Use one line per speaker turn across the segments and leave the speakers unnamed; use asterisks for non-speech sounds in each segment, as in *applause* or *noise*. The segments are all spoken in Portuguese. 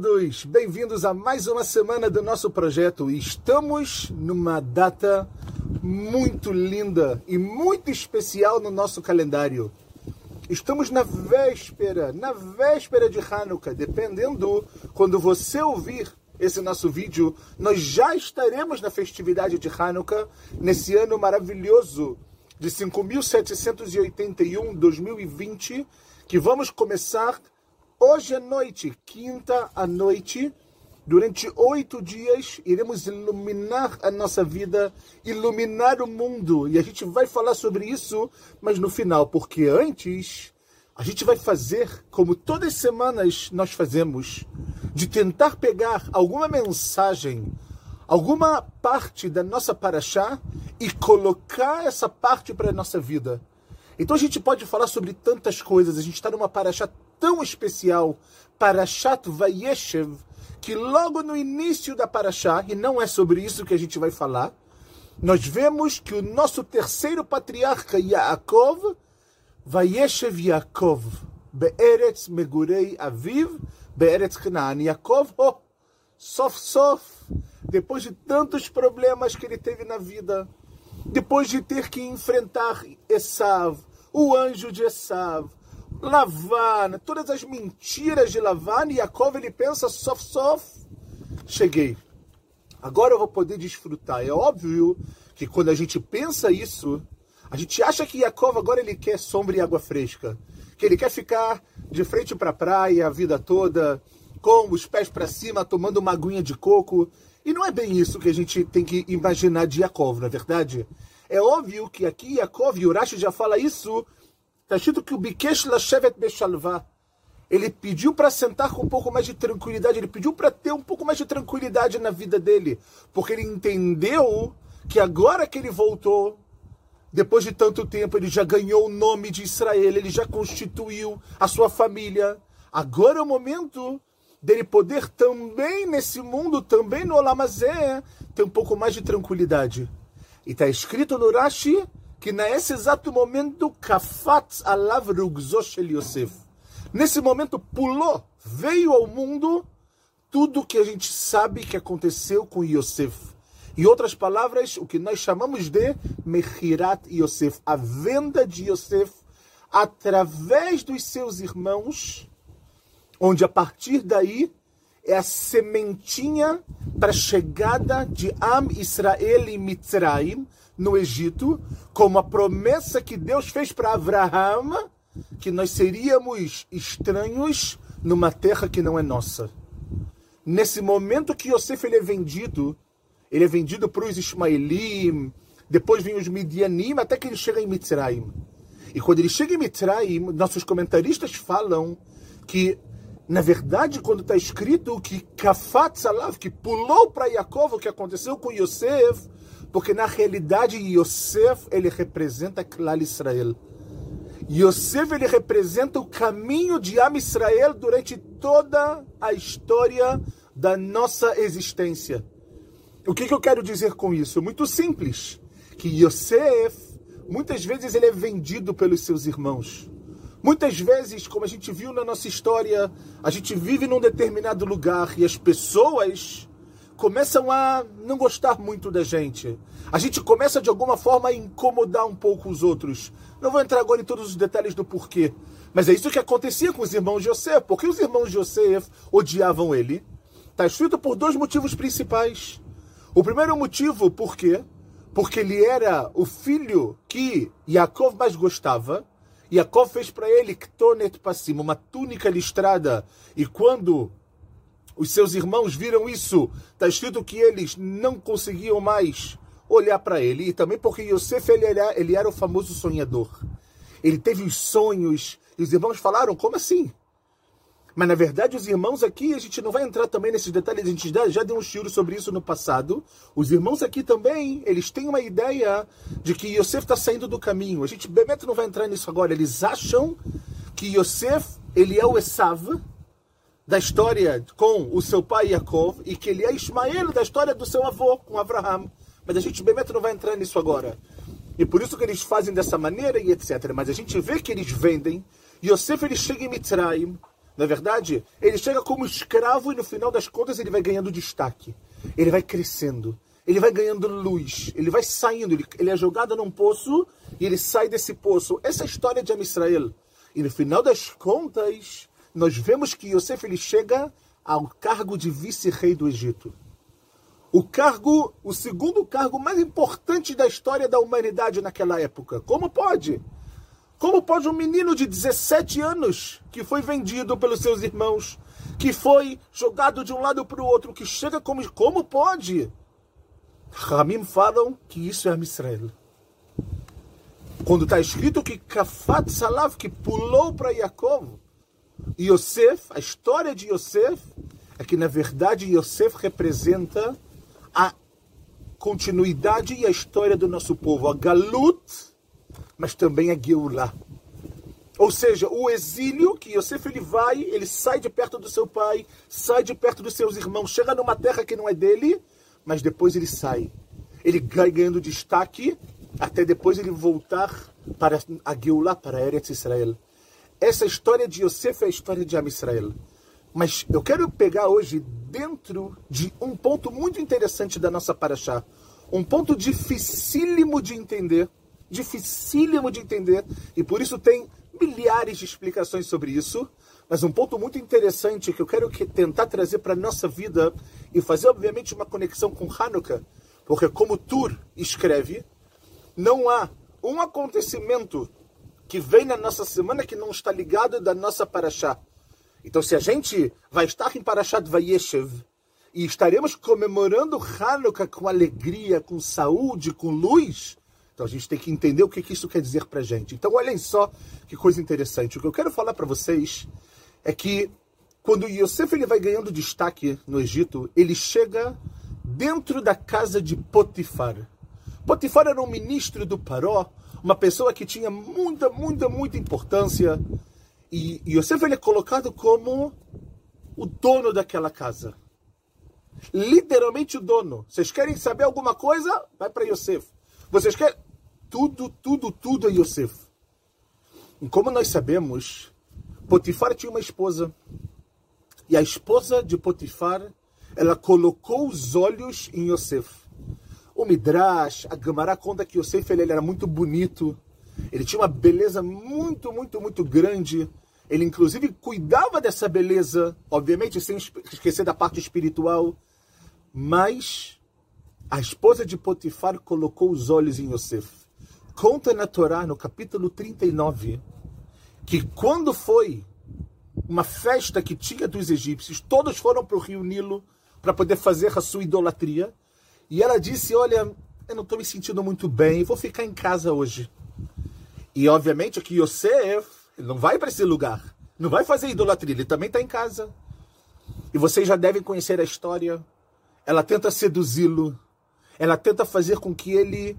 todos, bem-vindos a mais uma semana do nosso projeto. Estamos numa data muito linda e muito especial no nosso calendário. Estamos na véspera, na véspera de Hanukkah, dependendo quando você ouvir esse nosso vídeo, nós já estaremos na festividade de Hanukkah nesse ano maravilhoso de 5781 2020, que vamos começar Hoje à noite, quinta à noite, durante oito dias, iremos iluminar a nossa vida, iluminar o mundo. E a gente vai falar sobre isso, mas no final, porque antes a gente vai fazer como todas as semanas nós fazemos, de tentar pegar alguma mensagem, alguma parte da nossa paraxá e colocar essa parte para a nossa vida. Então a gente pode falar sobre tantas coisas, a gente está numa paraxá tão especial, Parashat Vayeshev, que logo no início da Parashá, e não é sobre isso que a gente vai falar, nós vemos que o nosso terceiro patriarca, Yaakov, Vayeshev Yaakov, Be'eretz Megurei Aviv, Be'eretz Canaan. Yaakov, oh, sof, sof, depois de tantos problemas que ele teve na vida, depois de ter que enfrentar Esav, o anjo de Esav, Lavan, todas as mentiras de Lavan, e Yaakov ele pensa, sof, sof, cheguei. Agora eu vou poder desfrutar. É óbvio que quando a gente pensa isso, a gente acha que Yaakov agora ele quer sombra e água fresca. Que ele quer ficar de frente para a praia a vida toda, com os pés para cima, tomando uma aguinha de coco. E não é bem isso que a gente tem que imaginar de Yaakov, não é verdade? É óbvio que aqui Yaakov, e já fala isso Está escrito que o Bikesh Lashevet Beshalvah, ele pediu para sentar com um pouco mais de tranquilidade, ele pediu para ter um pouco mais de tranquilidade na vida dele, porque ele entendeu que agora que ele voltou, depois de tanto tempo, ele já ganhou o nome de Israel, ele já constituiu a sua família. Agora é o momento dele poder também nesse mundo, também no Olamazé, ter um pouco mais de tranquilidade. E está escrito no Rashi que nesse exato momento, Kafat alav shel Yosef. Nesse momento pulou, veio ao mundo tudo que a gente sabe que aconteceu com Yosef. Em outras palavras, o que nós chamamos de Mechirat Yosef, a venda de Yosef através dos seus irmãos, onde a partir daí é a sementinha para a chegada de Am Israel e Mitzrayim, no Egito, como a promessa que Deus fez para Abraão, que nós seríamos estranhos numa terra que não é nossa. Nesse momento que Yosef ele é vendido, ele é vendido para os Ismaelim, depois vem os Midianim, até que ele chega em Mitzrayim. E quando ele chega em Mitzrayim, nossos comentaristas falam que, na verdade, quando está escrito que Kafat Salav, que pulou para Yaakov, o que aconteceu com Yosef, porque na realidade Yosef ele representa Klal Israel. Yosef ele representa o caminho de Am Israel durante toda a história da nossa existência. O que, que eu quero dizer com isso? Muito simples. Que Yosef, muitas vezes ele é vendido pelos seus irmãos. Muitas vezes, como a gente viu na nossa história, a gente vive num determinado lugar e as pessoas começam a não gostar muito da gente. A gente começa de alguma forma a incomodar um pouco os outros. Não vou entrar agora em todos os detalhes do porquê. Mas é isso que acontecia com os irmãos José. Porque os irmãos José odiavam ele. Está escrito por dois motivos principais. O primeiro motivo, por quê? Porque ele era o filho que Yaakov mais gostava. Yaakov fez para ele Ktonet Passim, uma túnica listrada. E quando os seus irmãos viram isso. Está escrito que eles não conseguiam mais olhar para ele. E também porque Yosef ele era, ele era o famoso sonhador. Ele teve os sonhos. E os irmãos falaram: como assim? Mas na verdade, os irmãos aqui, a gente não vai entrar também nesses detalhes, a gente já, deu um tiro sobre isso no passado. Os irmãos aqui também, eles têm uma ideia de que Yosef está saindo do caminho. A gente, Bebeto, não vai entrar nisso agora. Eles acham que Yosef, ele é o Esav, da história com o seu pai Yaakov e que ele é Ismael da história do seu avô com Abraham. Mas a gente, bem não vai entrar nisso agora. E por isso que eles fazem dessa maneira e etc. Mas a gente vê que eles vendem. Yosef ele chega em Mitzrayim. Na verdade, ele chega como escravo e no final das contas ele vai ganhando destaque. Ele vai crescendo. Ele vai ganhando luz. Ele vai saindo. Ele, ele é jogado num poço e ele sai desse poço. Essa é a história de Amisrael. E no final das contas, nós vemos que Yosef ele chega ao cargo de vice-rei do Egito. O cargo, o segundo cargo mais importante da história da humanidade naquela época. Como pode? Como pode um menino de 17 anos, que foi vendido pelos seus irmãos, que foi jogado de um lado para o outro, que chega como. Como pode? Ramim falam que isso é Amisrael. Quando está escrito que Kafat Salav, que pulou para Yaakov, Yosef, a história de Yosef, é que na verdade Yosef representa a continuidade e a história do nosso povo, a Galut, mas também a Geulah. Ou seja, o exílio que Yosef ele vai, ele sai de perto do seu pai, sai de perto dos seus irmãos, chega numa terra que não é dele, mas depois ele sai. Ele vai ganhando destaque até depois ele voltar para a Geulah, para Eretz Israel. Essa história de Yosef é a história de Am Israel. Mas eu quero pegar hoje dentro de um ponto muito interessante da nossa paraxá. Um ponto dificílimo de entender. Dificílimo de entender. E por isso tem milhares de explicações sobre isso. Mas um ponto muito interessante que eu quero tentar trazer para a nossa vida e fazer, obviamente, uma conexão com Hanukkah. Porque, como Tur escreve, não há um acontecimento que vem na nossa semana que não está ligado da nossa paraxá. Então, se a gente vai estar em Parashat Vayeshev e estaremos comemorando Hanukkah com alegria, com saúde, com luz, então a gente tem que entender o que isso quer dizer para gente. Então, olhem só que coisa interessante. O que eu quero falar para vocês é que quando Yosef ele vai ganhando destaque no Egito, ele chega dentro da casa de Potifar. Potifar era um ministro do Paró, uma pessoa que tinha muita, muita, muita importância e Yosef ele é colocado como o dono daquela casa. Literalmente o dono. Vocês querem saber alguma coisa? Vai para Yosef. Vocês querem. Tudo, tudo, tudo é Yosef. E como nós sabemos, Potifar tinha uma esposa. E a esposa de Potifar, ela colocou os olhos em Yosef. O Midrash, a Gemara conta que Yosef ele, ele era muito bonito. Ele tinha uma beleza muito, muito, muito grande. Ele, inclusive, cuidava dessa beleza, obviamente, sem esquecer da parte espiritual. Mas a esposa de Potifar colocou os olhos em Yosef. Conta na Torá, no capítulo 39, que quando foi uma festa que tinha dos egípcios, todos foram para o rio Nilo para poder fazer a sua idolatria. E ela disse: Olha, eu não estou me sentindo muito bem, vou ficar em casa hoje. E obviamente que Yosef não vai para esse lugar. Não vai fazer idolatria. Ele também está em casa. E vocês já devem conhecer a história. Ela tenta seduzi-lo. Ela tenta fazer com que ele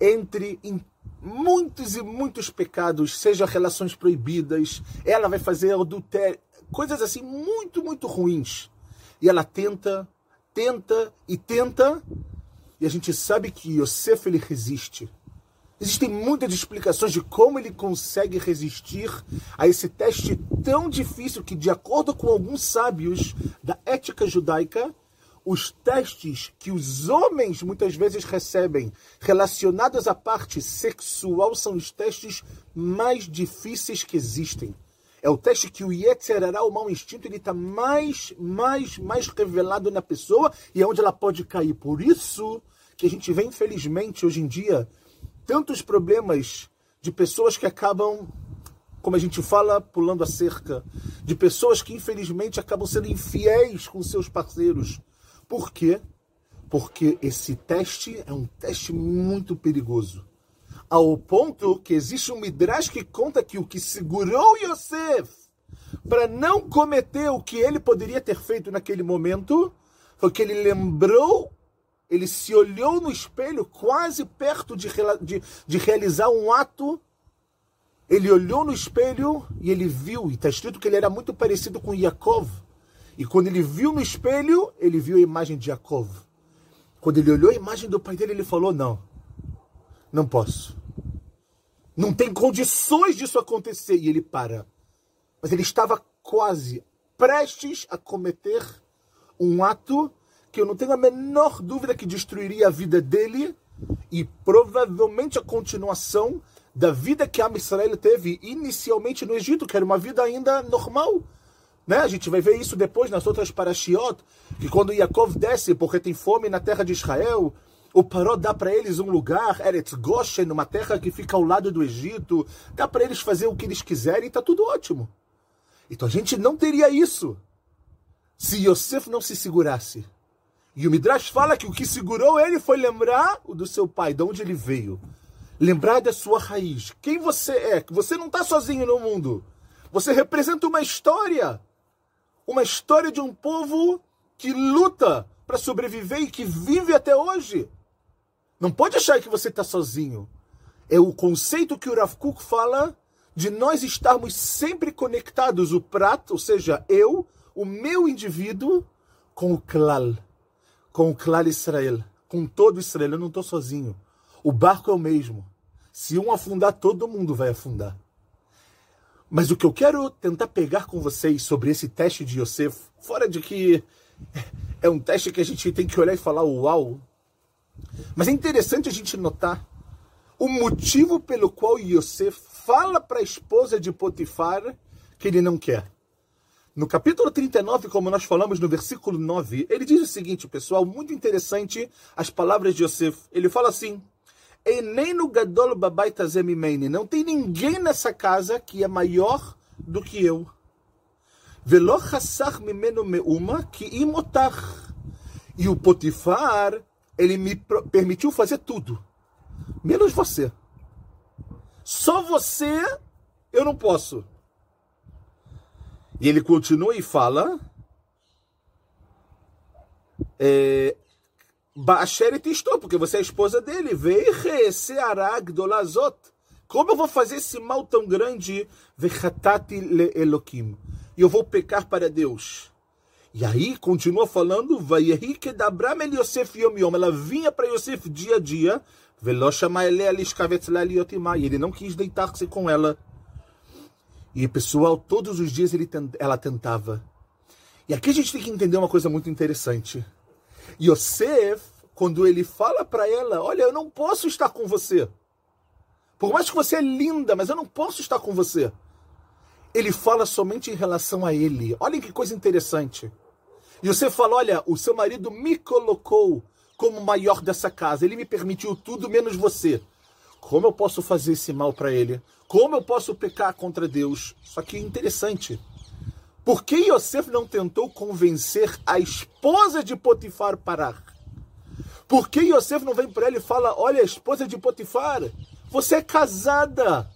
entre em muitos e muitos pecados, seja relações proibidas. Ela vai fazer adultério, coisas assim muito, muito ruins. E ela tenta, tenta e tenta. E a gente sabe que Yosef ele resiste. Existem muitas explicações de como ele consegue resistir a esse teste tão difícil que, de acordo com alguns sábios da ética judaica, os testes que os homens muitas vezes recebem relacionados à parte sexual são os testes mais difíceis que existem. É o teste que o Yetzerará, o mau instinto, ele está mais, mais, mais revelado na pessoa e é onde ela pode cair. Por isso que a gente vê, infelizmente, hoje em dia, tantos problemas de pessoas que acabam, como a gente fala, pulando a cerca, de pessoas que infelizmente acabam sendo infiéis com seus parceiros. Por quê? Porque esse teste é um teste muito perigoso. Ao ponto que existe um Midrash que conta que o que segurou Yosef para não cometer o que ele poderia ter feito naquele momento foi que ele lembrou ele se olhou no espelho quase perto de, de, de realizar um ato. Ele olhou no espelho e ele viu, e está escrito que ele era muito parecido com Yaakov. E quando ele viu no espelho, ele viu a imagem de Yaakov. Quando ele olhou a imagem do pai dele, ele falou: Não, não posso. Não tem condições disso acontecer. E ele para. Mas ele estava quase prestes a cometer um ato que eu não tenho a menor dúvida que destruiria a vida dele e provavelmente a continuação da vida que a Israel teve inicialmente no Egito, que era uma vida ainda normal. Né? A gente vai ver isso depois nas outras parashiot, que quando Yaakov desce porque tem fome na terra de Israel, o Paró dá para eles um lugar, Eretz Goshen, uma terra que fica ao lado do Egito, dá para eles fazer o que eles quiserem e está tudo ótimo. Então a gente não teria isso se Yosef não se segurasse. E o Midrash fala que o que segurou ele foi lembrar o do seu pai, de onde ele veio. Lembrar da sua raiz. Quem você é. Você não está sozinho no mundo. Você representa uma história. Uma história de um povo que luta para sobreviver e que vive até hoje. Não pode achar que você está sozinho. É o conceito que o Rav Kuk fala de nós estarmos sempre conectados, o prato, ou seja, eu, o meu indivíduo, com o klal com o claro Israel, com todo Israel. Eu não estou sozinho. O barco é o mesmo. Se um afundar, todo mundo vai afundar. Mas o que eu quero tentar pegar com vocês sobre esse teste de Yosef, fora de que é um teste que a gente tem que olhar e falar uau, mas é interessante a gente notar o motivo pelo qual Yosef fala para a esposa de Potifar que ele não quer. No capítulo 39, como nós falamos no versículo 9, ele diz o seguinte, pessoal, muito interessante as palavras de Yosef. Ele fala assim: Eneno gadol Não tem ninguém nessa casa que é maior do que eu. Velo mimeno meuma que imotar. E o Potifar, ele me permitiu fazer tudo, menos você. Só você eu não posso. E ele continua e fala. É, Estou, porque você é a esposa dele. Como eu vou fazer esse mal tão grande? Le. E eu vou pecar para Deus. E aí continua falando. Ela vinha para Yosef dia a dia. E ele não quis deitar-se com ela. E pessoal, todos os dias ele, ela tentava. E aqui a gente tem que entender uma coisa muito interessante. Yosef, quando ele fala para ela: Olha, eu não posso estar com você. Por mais que você é linda, mas eu não posso estar com você. Ele fala somente em relação a ele. Olhem que coisa interessante. Você fala: Olha, o seu marido me colocou como maior dessa casa. Ele me permitiu tudo menos você. Como eu posso fazer esse mal para ele? Como eu posso pecar contra Deus? Só que interessante. Por que Yosef não tentou convencer a esposa de Potifar parar? Por que Yosef não vem para ela e fala: Olha, esposa de Potifar, você é casada.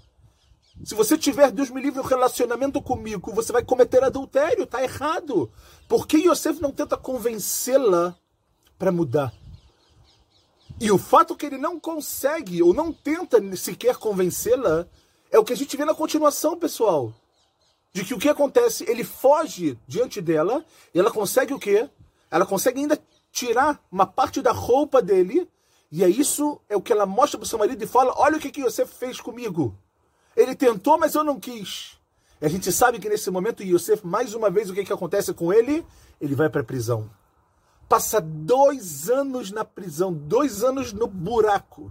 Se você tiver, Deus me livre, um relacionamento comigo, você vai cometer adultério, está errado. Por que Yosef não tenta convencê-la para mudar? E o fato que ele não consegue ou não tenta sequer convencê-la é o que a gente vê na continuação, pessoal. De que o que acontece? Ele foge diante dela e ela consegue o quê? Ela consegue ainda tirar uma parte da roupa dele e é isso é o que ela mostra para o seu marido e fala: Olha o que, que você fez comigo. Ele tentou, mas eu não quis. E a gente sabe que nesse momento Yosef, mais uma vez, o que, que acontece com ele? Ele vai para a prisão passa dois anos na prisão, dois anos no buraco,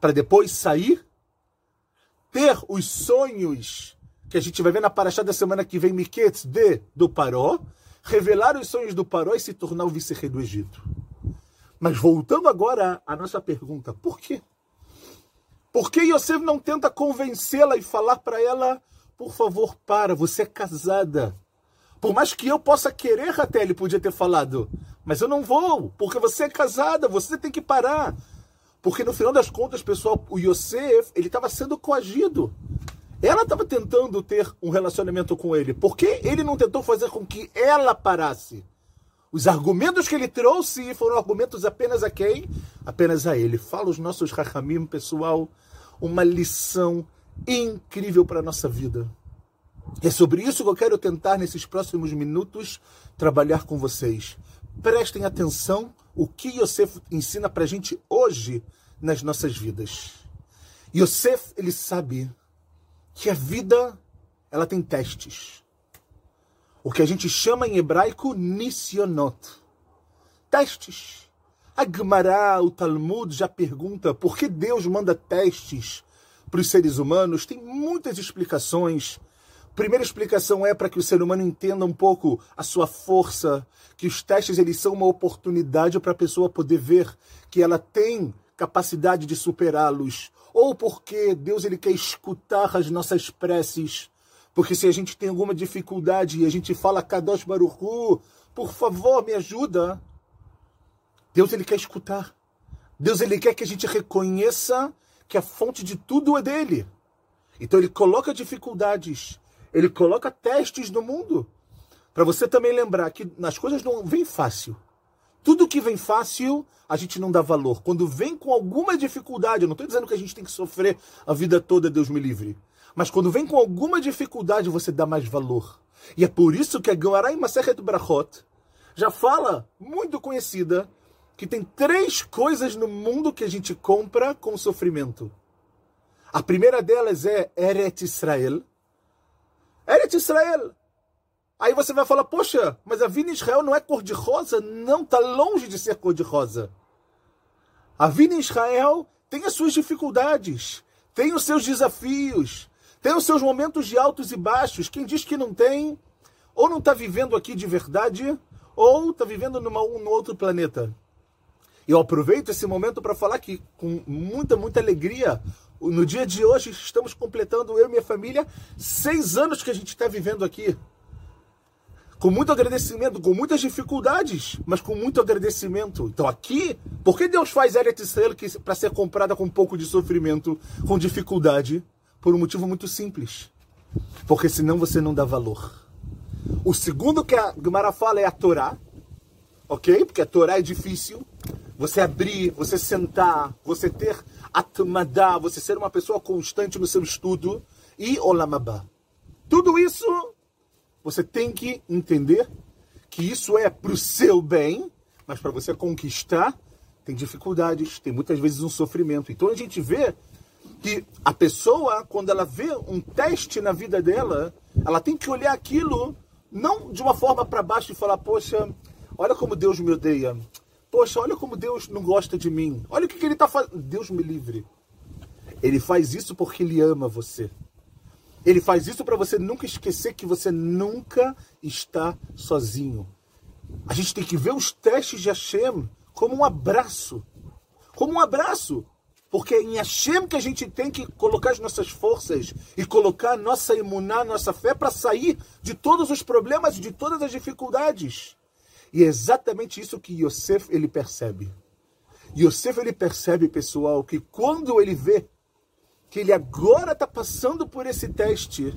para depois sair, ter os sonhos que a gente vai ver na paraxá da semana que vem, Miquetz de do Paró, revelar os sonhos do Paró e se tornar o vice-rei do Egito. Mas voltando agora à nossa pergunta, por quê? Por que Yosef não tenta convencê-la e falar para ela, por favor, para, você é casada, por mais que eu possa querer até, ele podia ter falado. Mas eu não vou, porque você é casada, você tem que parar. Porque no final das contas, pessoal, o Yosef, ele estava sendo coagido. Ela estava tentando ter um relacionamento com ele. Por que ele não tentou fazer com que ela parasse? Os argumentos que ele trouxe foram argumentos apenas a quem? Apenas a ele. Fala os nossos rachamim, pessoal, uma lição incrível para a nossa vida. É sobre isso que eu quero tentar, nesses próximos minutos, trabalhar com vocês. Prestem atenção o que Yosef ensina para a gente hoje nas nossas vidas. Yosef, ele sabe que a vida ela tem testes. o que a gente chama em hebraico nisionot. Testes. A Gemara, o Talmud já pergunta por que Deus manda testes para os seres humanos. Tem muitas explicações. Primeira explicação é para que o ser humano entenda um pouco a sua força, que os testes eles são uma oportunidade para a pessoa poder ver que ela tem capacidade de superá-los, ou porque Deus ele quer escutar as nossas preces, porque se a gente tem alguma dificuldade e a gente fala Kadosh Baruchu, por favor, me ajuda, Deus ele quer escutar. Deus ele quer que a gente reconheça que a fonte de tudo é dele. Então ele coloca dificuldades, ele coloca testes no mundo, para você também lembrar que as coisas não vêm fácil. Tudo que vem fácil, a gente não dá valor. Quando vem com alguma dificuldade, eu não estou dizendo que a gente tem que sofrer a vida toda, Deus me livre. Mas quando vem com alguma dificuldade, você dá mais valor. E é por isso que a Gemara em Masechet Brachot já fala, muito conhecida, que tem três coisas no mundo que a gente compra com sofrimento. A primeira delas é Eret Israel. Eret Israel. Aí você vai falar, poxa, mas a vida em Israel não é cor-de-rosa? Não, está longe de ser cor-de-rosa. A vida em Israel tem as suas dificuldades, tem os seus desafios, tem os seus momentos de altos e baixos. Quem diz que não tem, ou não está vivendo aqui de verdade, ou está vivendo numa, um outro planeta. Eu aproveito esse momento para falar que, com muita, muita alegria, no dia de hoje estamos completando, eu e minha família, seis anos que a gente está vivendo aqui. Com muito agradecimento, com muitas dificuldades, mas com muito agradecimento. Então aqui, por que Deus faz Eretz Israel para ser comprada com um pouco de sofrimento, com dificuldade? Por um motivo muito simples. Porque senão você não dá valor. O segundo que a Gemara fala é a Torá, ok? Porque a Torá é difícil, você abrir, você sentar, você ter atmadá, você ser uma pessoa constante no seu estudo e olamabá. Tudo isso você tem que entender que isso é para o seu bem, mas para você conquistar tem dificuldades, tem muitas vezes um sofrimento. Então a gente vê que a pessoa, quando ela vê um teste na vida dela, ela tem que olhar aquilo não de uma forma para baixo e falar, poxa, olha como Deus me odeia. Poxa, olha como Deus não gosta de mim. Olha o que, que ele está fazendo. Deus me livre. Ele faz isso porque ele ama você. Ele faz isso para você nunca esquecer que você nunca está sozinho. A gente tem que ver os testes de Hashem como um abraço. Como um abraço. Porque é em Hashem que a gente tem que colocar as nossas forças e colocar a nossa imuná, nossa fé para sair de todos os problemas e de todas as dificuldades. E é exatamente isso que Yosef ele percebe. Yosef ele percebe, pessoal, que quando ele vê que ele agora está passando por esse teste,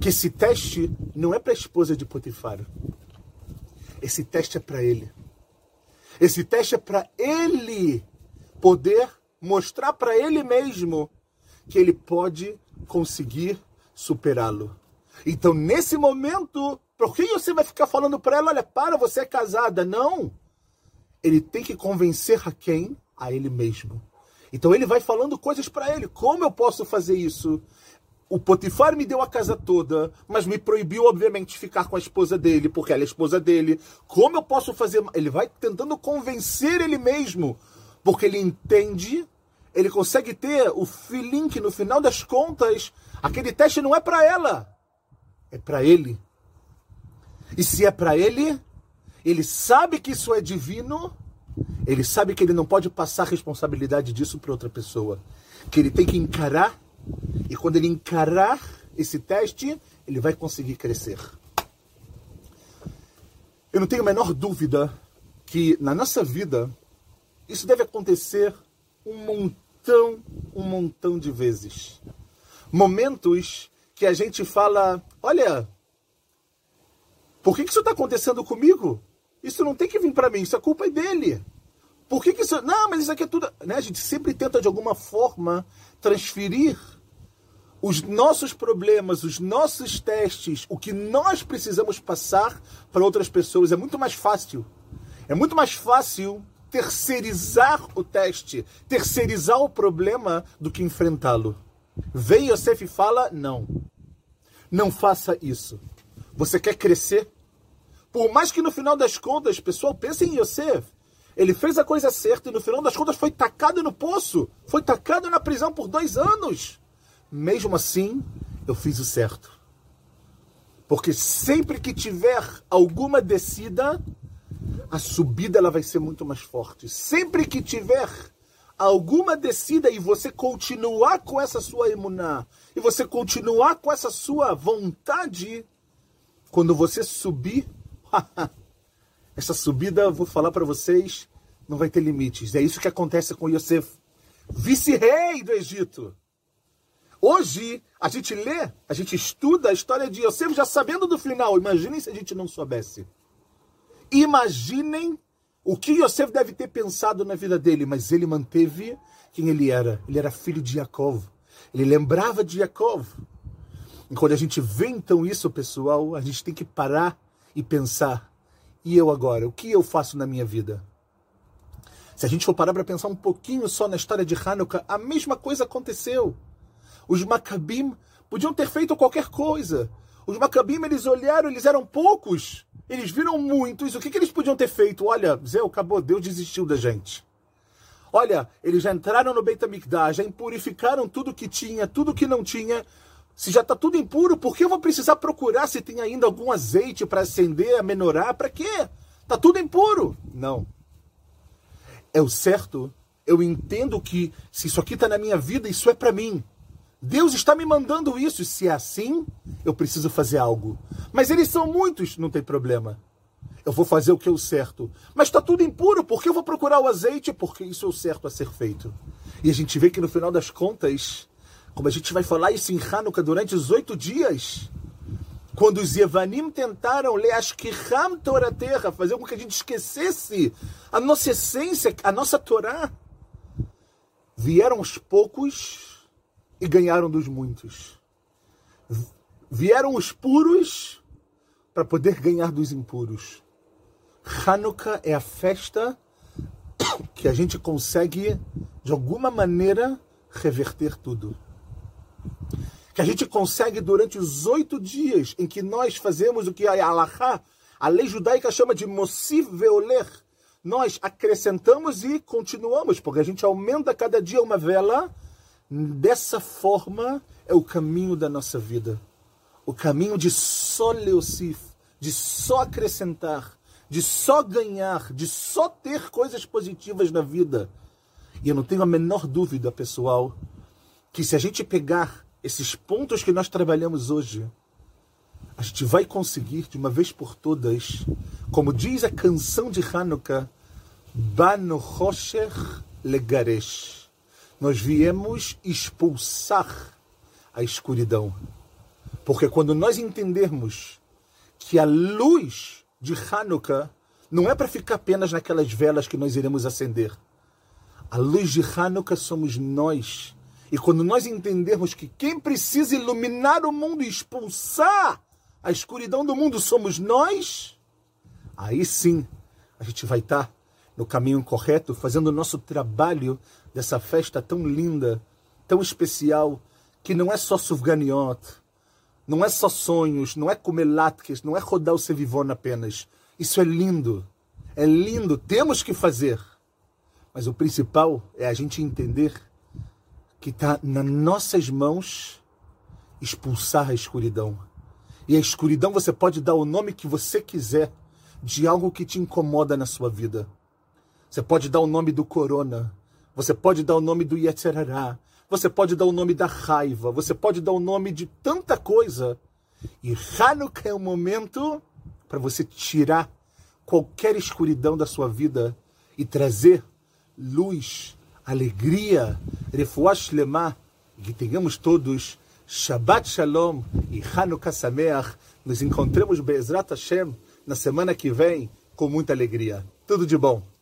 que esse teste não é para a esposa de Potifar. Esse teste é para ele. Esse teste é para ele poder mostrar para ele mesmo que ele pode conseguir superá-lo. Então, nesse momento, por que você vai ficar falando para ela, olha, para, você é casada? Não. Ele tem que convencer a quem? A ele mesmo. Então ele vai falando coisas para ele. Como eu posso fazer isso? O Potifar me deu a casa toda, mas me proibiu, obviamente, de ficar com a esposa dele, porque ela é a esposa dele. Como eu posso fazer? Ele vai tentando convencer ele mesmo, porque ele entende, ele consegue ter o feeling que no final das contas, aquele teste não é para ela, é para ele. E se é para ele, ele sabe que isso é divino, ele sabe que ele não pode passar a responsabilidade disso para outra pessoa. Que ele tem que encarar, e quando ele encarar esse teste, ele vai conseguir crescer. Eu não tenho a menor dúvida que na nossa vida isso deve acontecer um montão, um montão de vezes. Momentos que a gente fala: olha, por que, que isso está acontecendo comigo? Isso não tem que vir para mim, isso a culpa é dele. Por que, que isso. Não, mas isso aqui é tudo. Né? A gente sempre tenta, de alguma forma, transferir os nossos problemas, os nossos testes, o que nós precisamos passar para outras pessoas. É muito mais fácil. É muito mais fácil terceirizar o teste, terceirizar o problema do que enfrentá-lo. Vem Yosef e fala: não. Não faça isso. Você quer crescer? Por mais que no final das contas, pessoal, pensem em Yosef. Ele fez a coisa certa e no final das contas foi tacado no poço. Foi tacado na prisão por dois anos. Mesmo assim, eu fiz o certo. Porque sempre que tiver alguma descida, a subida ela vai ser muito mais forte. Sempre que tiver alguma descida e você continuar com essa sua emuná, e você continuar com essa sua vontade, quando você subir, *laughs* essa subida, vou falar para vocês, não vai ter limites. É isso que acontece com Yosef, vice-rei do Egito. Hoje, a gente lê, a gente estuda a história de Yosef já sabendo do final. Imaginem se a gente não soubesse. Imaginem o que Yosef deve ter pensado na vida dele, mas ele manteve quem ele era. Ele era filho de Yaakov. Ele lembrava de Yaakov. E quando a gente vê então isso, pessoal, a gente tem que parar e pensar: e eu agora? O que eu faço na minha vida? Se a gente for parar para pensar um pouquinho só na história de Hanukkah, a mesma coisa aconteceu. Os Macabim podiam ter feito qualquer coisa. Os Macabim, eles olharam, eles eram poucos. Eles viram muitos. O que, que eles podiam ter feito? Olha, Zé, acabou, Deus desistiu da gente. Olha, eles já entraram no Beit HaMikdash, já impurificaram tudo que tinha, tudo que não tinha. Se já está tudo impuro, por que eu vou precisar procurar se tem ainda algum azeite para acender, amenorar? Para quê? Está tudo impuro. Não. É o certo. Eu entendo que se isso aqui está na minha vida, isso é para mim. Deus está me mandando isso, e se é assim, eu preciso fazer algo. Mas eles são muitos, não tem problema. Eu vou fazer o que é o certo. Mas está tudo impuro, por que eu vou procurar o azeite? Porque isso é o certo a ser feito. E a gente vê que no final das contas, como a gente vai falar isso em Hanukkah durante os oito dias, quando os Yevanim tentaram Leashkiham Torah Terra, fazer com que a gente esquecesse a nossa essência, a nossa Torá, vieram os poucos e ganharam dos muitos. Vieram os puros para poder ganhar dos impuros. Hanukkah é a festa *coughs* que a gente consegue, de alguma maneira, reverter tudo. Que a gente consegue, durante os oito dias em que nós fazemos o que a Alahá, a lei judaica chama de Mosif Veoler, nós acrescentamos e continuamos, porque a gente aumenta cada dia uma vela Dessa forma é o caminho da nossa vida. O caminho de só leocif, de só acrescentar, de só ganhar, de só ter coisas positivas na vida. E eu não tenho a menor dúvida, pessoal, que se a gente pegar esses pontos que nós trabalhamos hoje, a gente vai conseguir de uma vez por todas, como diz a canção de Hanukkah, Banu Hosher Legaresh nós viemos expulsar a escuridão. Porque quando nós entendermos que a luz de Hanukkah não é para ficar apenas naquelas velas que nós iremos acender. A luz de Hanukkah somos nós. E quando nós entendermos que quem precisa iluminar o mundo e expulsar a escuridão do mundo somos nós, aí sim a gente vai estar no caminho correto, fazendo o nosso trabalho dessa festa tão linda, tão especial, que não é só Sufganiot, não é só sonhos, não é comer latkes, não é rodar o Sevivon apenas. Isso é lindo, é lindo, temos que fazer. Mas o principal é a gente entender que está nas nossas mãos expulsar a escuridão. E a escuridão você pode dar o nome que você quiser de algo que te incomoda na sua vida. Você pode dar o nome do corona, você pode dar o nome do Yetzerará, você pode dar o nome da raiva, você pode dar o nome de tanta coisa. E Hanukkah é o momento para você tirar qualquer escuridão da sua vida e trazer luz, alegria, refuah shlema, que tenhamos todos Shabbat Shalom e Hanukkah Sameach. Nos encontramos Bezrat Hashem na semana que vem com muita alegria. Tudo de bom.